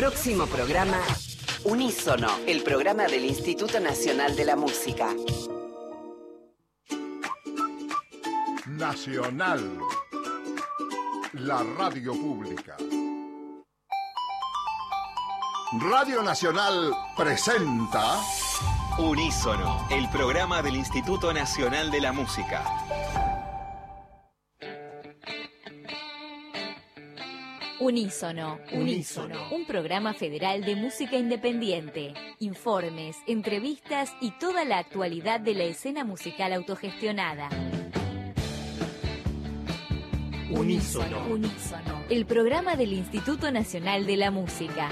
Próximo programa, Unísono, el programa del Instituto Nacional de la Música. Nacional, la radio pública. Radio Nacional presenta Unísono, el programa del Instituto Nacional de la Música. Unísono, Unísono, un programa federal de música independiente. Informes, entrevistas y toda la actualidad de la escena musical autogestionada. Unísono. Unísono, el programa del Instituto Nacional de la Música.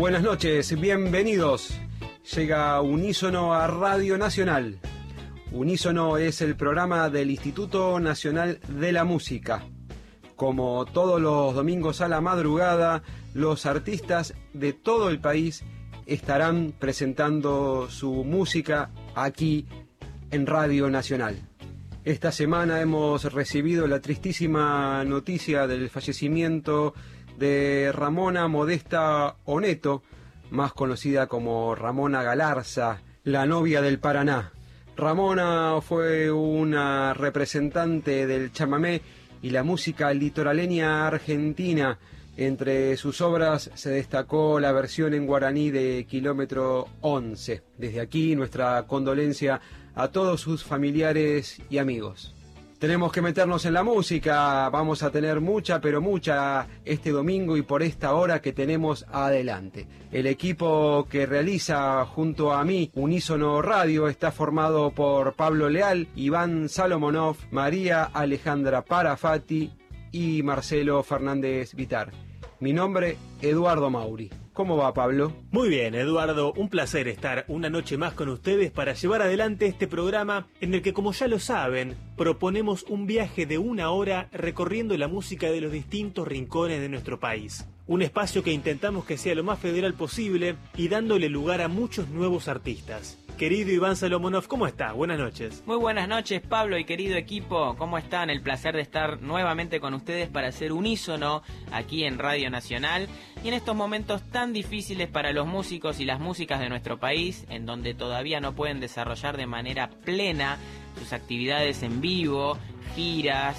Buenas noches, bienvenidos. Llega Unísono a Radio Nacional. Unísono es el programa del Instituto Nacional de la Música. Como todos los domingos a la madrugada, los artistas de todo el país estarán presentando su música aquí en Radio Nacional. Esta semana hemos recibido la tristísima noticia del fallecimiento de Ramona Modesta Oneto, más conocida como Ramona Galarza, la novia del Paraná. Ramona fue una representante del chamamé y la música litoraleña argentina. Entre sus obras se destacó la versión en guaraní de Kilómetro 11. Desde aquí nuestra condolencia a todos sus familiares y amigos. Tenemos que meternos en la música, vamos a tener mucha, pero mucha este domingo y por esta hora que tenemos adelante. El equipo que realiza junto a mí Unísono Radio está formado por Pablo Leal, Iván Salomonov, María Alejandra Parafati y Marcelo Fernández Vitar. Mi nombre, Eduardo Mauri. ¿Cómo va Pablo? Muy bien, Eduardo, un placer estar una noche más con ustedes para llevar adelante este programa en el que, como ya lo saben, proponemos un viaje de una hora recorriendo la música de los distintos rincones de nuestro país. Un espacio que intentamos que sea lo más federal posible y dándole lugar a muchos nuevos artistas. Querido Iván Salomonov, ¿cómo está? Buenas noches. Muy buenas noches, Pablo y querido equipo. ¿Cómo están? El placer de estar nuevamente con ustedes para hacer unísono aquí en Radio Nacional. Y en estos momentos tan difíciles para los músicos y las músicas de nuestro país, en donde todavía no pueden desarrollar de manera plena sus actividades en vivo, giras,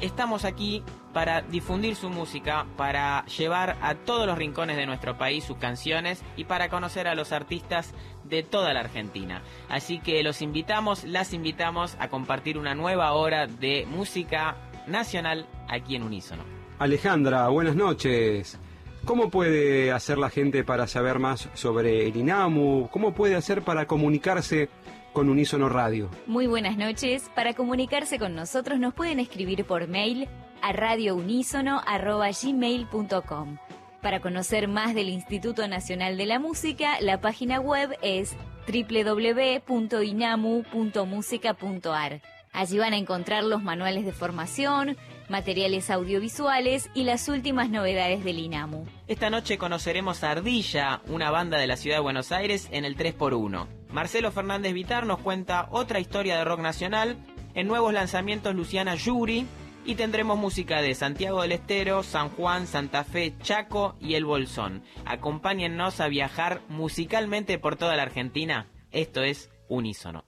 estamos aquí para difundir su música, para llevar a todos los rincones de nuestro país sus canciones y para conocer a los artistas de toda la Argentina. Así que los invitamos, las invitamos a compartir una nueva hora de música nacional aquí en Unísono. Alejandra, buenas noches. ¿Cómo puede hacer la gente para saber más sobre el INAMU? ¿Cómo puede hacer para comunicarse con Unísono Radio? Muy buenas noches. Para comunicarse con nosotros nos pueden escribir por mail a radiounísono.gmail.com. Para conocer más del Instituto Nacional de la Música, la página web es www.inamu.musica.ar. Allí van a encontrar los manuales de formación, materiales audiovisuales y las últimas novedades del INAMU. Esta noche conoceremos a Ardilla, una banda de la ciudad de Buenos Aires, en el 3x1. Marcelo Fernández Vitar nos cuenta otra historia de rock nacional. En nuevos lanzamientos Luciana Yuri. Y tendremos música de Santiago del Estero, San Juan, Santa Fe, Chaco y El Bolsón. Acompáñennos a viajar musicalmente por toda la Argentina. Esto es Unísono.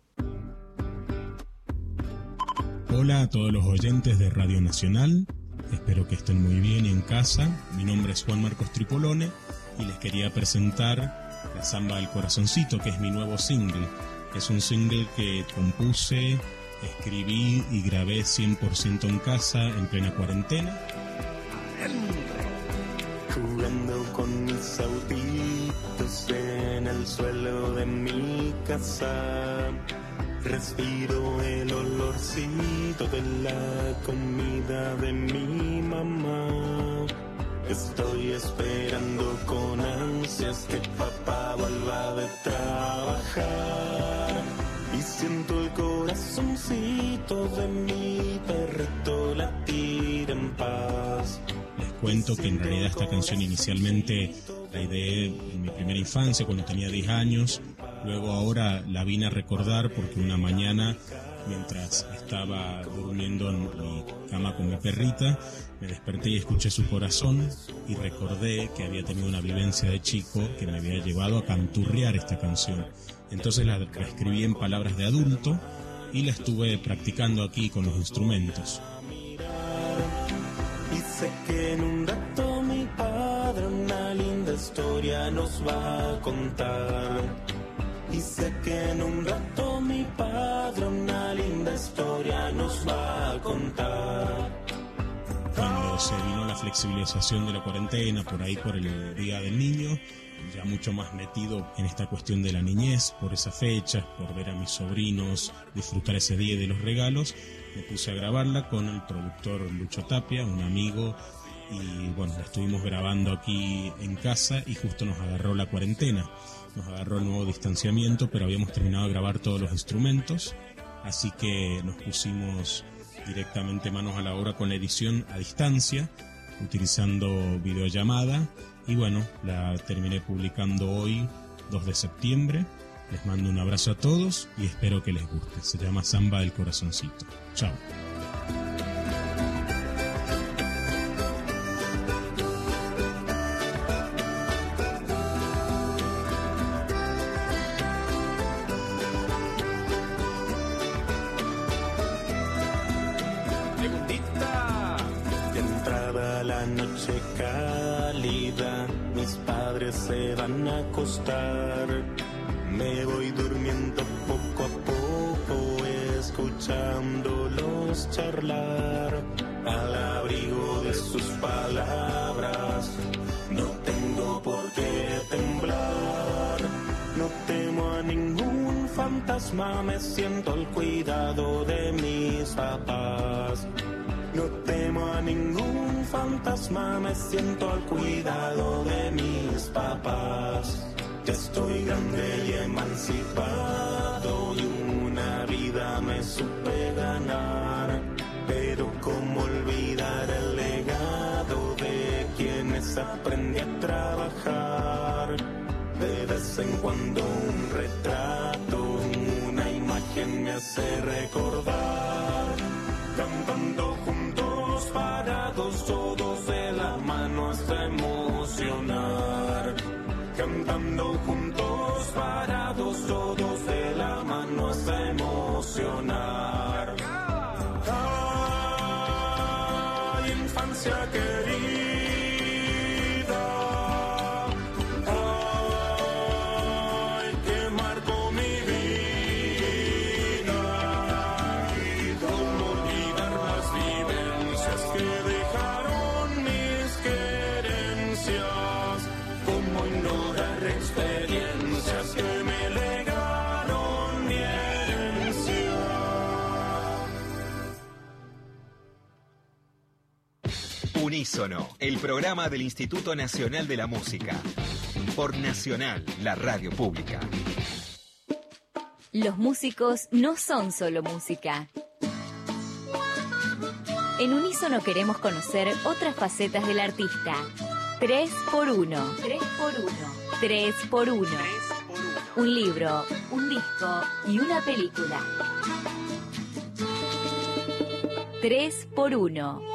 Hola a todos los oyentes de Radio Nacional. Espero que estén muy bien en casa. Mi nombre es Juan Marcos Tripolone y les quería presentar La Zamba del Corazoncito, que es mi nuevo single. Es un single que compuse escribí y grabé 100% en casa en plena cuarentena. Jugando con mis autitos en el suelo de mi casa. Respiro el olorcito de la comida de mi mamá. Estoy esperando con ansias que papá vuelva de trabajar. Y siento el corazoncito de mi perrito latir en paz. cuento que en realidad esta canción inicialmente la ideé en mi primera infancia, cuando tenía 10 años. Luego ahora la vine a recordar porque una mañana, mientras estaba durmiendo en mi cama con mi perrita, me desperté y escuché su corazón y recordé que había tenido una vivencia de chico que me había llevado a canturrear esta canción. Entonces la escribí en palabras de adulto y la estuve practicando aquí con los instrumentos. Y sé que en un rato mi padre una linda historia nos va a contar. Y sé que en un rato mi padre una linda historia nos va a contar. Cuando se vino la flexibilización de la cuarentena, por ahí por el Día del Niño, ya mucho más metido en esta cuestión de la niñez, por esas fechas, por ver a mis sobrinos, disfrutar ese día de los regalos, me puse a grabarla con el productor Lucho Tapia, un amigo, y bueno, la estuvimos grabando aquí en casa y justo nos agarró la cuarentena, nos agarró el nuevo distanciamiento, pero habíamos terminado de grabar todos los instrumentos, así que nos pusimos directamente manos a la obra con la edición a distancia, utilizando videollamada y bueno, la terminé publicando hoy, 2 de septiembre. Les mando un abrazo a todos y espero que les guste. Se llama Samba del Corazoncito. Chao. Se van a acostar. Me voy durmiendo poco a poco, escuchándolos charlar. Al abrigo de sus palabras, no tengo por qué temblar. No temo a ningún fantasma, me siento al cuidado de mis papás. No temo a ningún fantasma, me siento al cuidado de mis papás. Ya estoy grande y emancipado y una vida me supe ganar. Pero cómo olvidar el legado de quienes aprendí a trabajar. De vez en cuando un retrato, una imagen me hace recordar. Cantando juntos, parados, todos de la mano hasta emocionar. Cantando juntos, parados, todos de la mano hasta emocionar. Ay, infancia querida. Unísono, el programa del Instituto Nacional de la Música. Por Nacional, la radio pública. Los músicos no son solo música. En Unísono queremos conocer otras facetas del artista. 3 por 1 3 por 1 3 por 1 Un libro, un disco y una película. 3 por 1